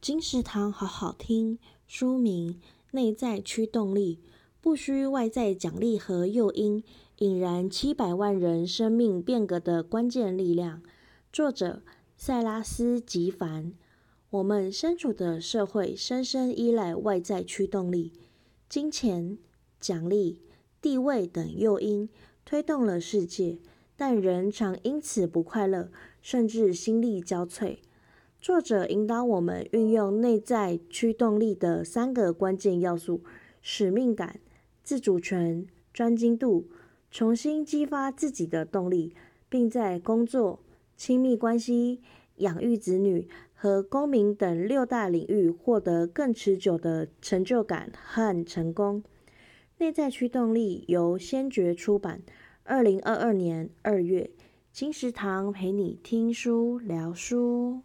金石堂好好听，书名《内在驱动力》，不需外在奖励和诱因，引燃七百万人生命变革的关键力量。作者：塞拉斯·吉凡。我们身处的社会深深依赖外在驱动力，金钱、奖励、地位等诱因推动了世界，但人常因此不快乐，甚至心力交瘁。作者引导我们运用内在驱动力的三个关键要素：使命感、自主权、专精度，重新激发自己的动力，并在工作、亲密关系、养育子女和公民等六大领域获得更持久的成就感和成功。内在驱动力由先觉出版，二零二二年二月。金石堂陪你听书聊书。